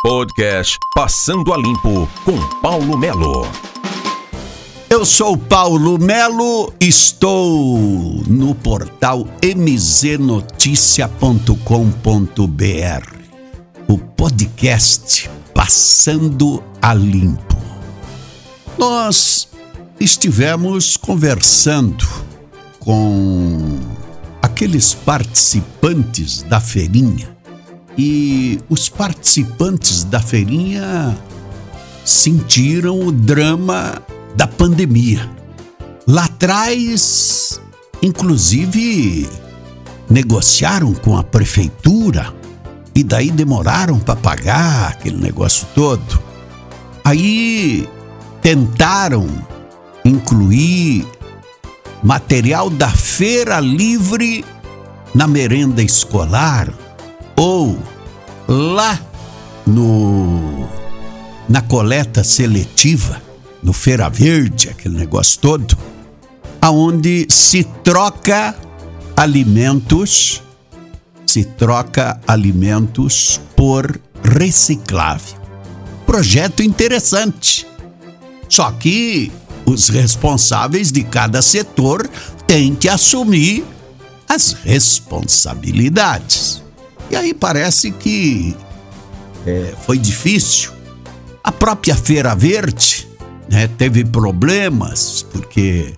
Podcast Passando a Limpo com Paulo Melo. Eu sou Paulo Melo, estou no portal mznoticia.com.br. O podcast Passando a Limpo. Nós estivemos conversando com aqueles participantes da feirinha e os participantes da feirinha sentiram o drama da pandemia. Lá atrás, inclusive, negociaram com a prefeitura e daí demoraram para pagar aquele negócio todo. Aí tentaram incluir material da feira livre na merenda escolar ou lá no na coleta seletiva, no Feira Verde, aquele negócio todo, aonde se troca alimentos, se troca alimentos por reciclável. Projeto interessante. Só que os responsáveis de cada setor têm que assumir as responsabilidades. E aí parece que é, foi difícil. A própria Feira Verde né, teve problemas, porque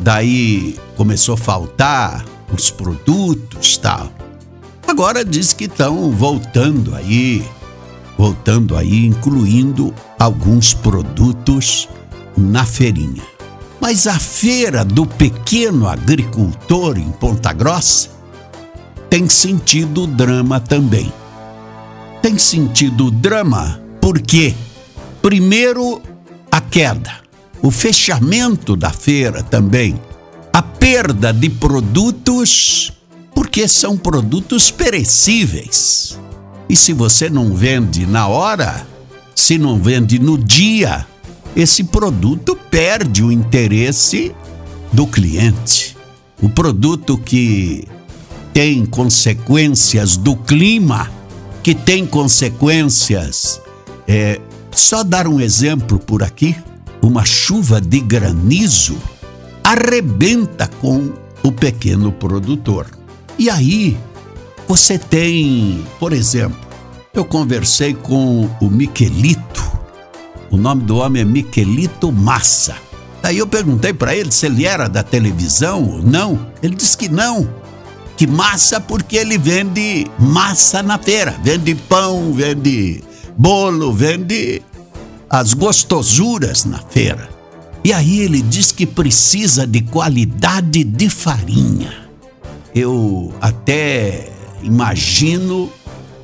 daí começou a faltar os produtos tal. Agora diz que estão voltando aí, voltando aí, incluindo alguns produtos na feirinha. Mas a feira do pequeno agricultor em Ponta Grossa tem sentido drama também. Tem sentido drama porque, primeiro, a queda, o fechamento da feira também, a perda de produtos, porque são produtos perecíveis. E se você não vende na hora, se não vende no dia, esse produto perde o interesse do cliente. O produto que tem consequências do clima, que tem consequências. É, só dar um exemplo por aqui: uma chuva de granizo arrebenta com o pequeno produtor. E aí, você tem, por exemplo, eu conversei com o Miquelito, o nome do homem é Miquelito Massa. Daí eu perguntei para ele se ele era da televisão ou não. Ele disse que não que massa porque ele vende massa na feira, vende pão, vende bolo, vende as gostosuras na feira. E aí ele diz que precisa de qualidade de farinha. Eu até imagino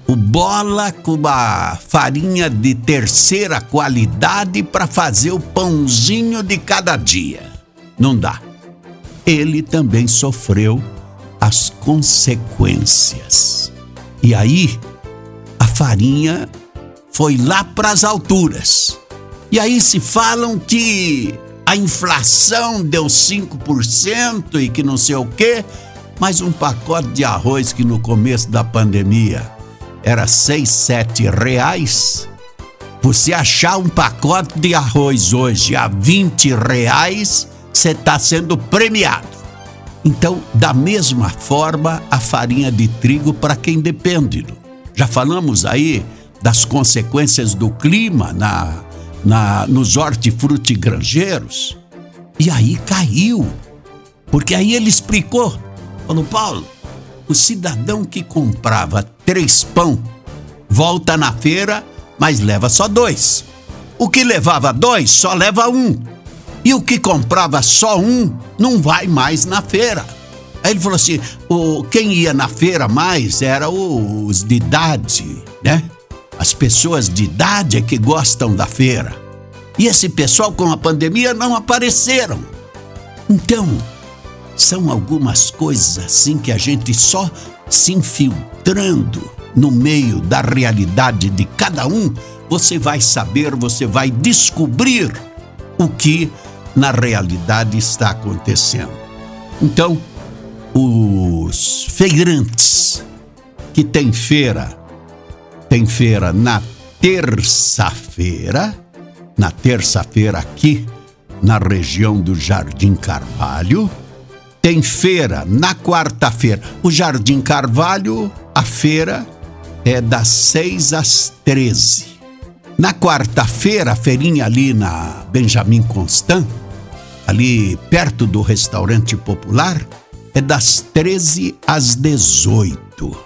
o bola com a farinha de terceira qualidade para fazer o pãozinho de cada dia. Não dá. Ele também sofreu as consequências. E aí, a farinha foi lá para as alturas. E aí se falam que a inflação deu 5% e que não sei o quê, mas um pacote de arroz que no começo da pandemia era 6, 7 reais. Você achar um pacote de arroz hoje a 20 reais, você está sendo premiado. Então, da mesma forma, a farinha de trigo para quem depende. Já falamos aí das consequências do clima na, na, nos hortifrutigranjeiros. E aí caiu. Porque aí ele explicou. Falou, Paulo, o cidadão que comprava três pão volta na feira, mas leva só dois. O que levava dois só leva um. E o que comprava só um não vai mais na feira. Aí ele falou assim: o, quem ia na feira mais era os de idade, né? As pessoas de idade é que gostam da feira. E esse pessoal com a pandemia não apareceram. Então, são algumas coisas assim que a gente só se infiltrando no meio da realidade de cada um, você vai saber, você vai descobrir o que na realidade está acontecendo. Então, os feirantes que tem feira, tem feira na terça-feira, na terça-feira aqui na região do Jardim Carvalho, tem feira na quarta-feira. O Jardim Carvalho, a feira é das 6 às 13. Na quarta-feira, a feirinha ali na Benjamin Constant, ali perto do restaurante popular, é das 13 às 18.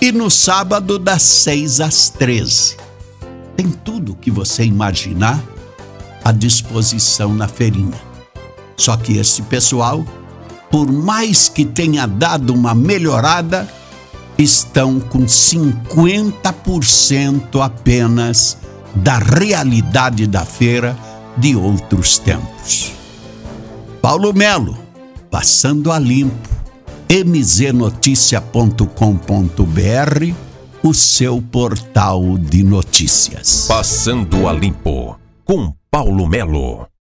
E no sábado, das 6 às 13. Tem tudo que você imaginar à disposição na feirinha. Só que esse pessoal, por mais que tenha dado uma melhorada, estão com 50% apenas da realidade da feira de outros tempos. Paulo Melo, passando a limpo, mznoticia.com.br, o seu portal de notícias. Passando a limpo com Paulo Melo.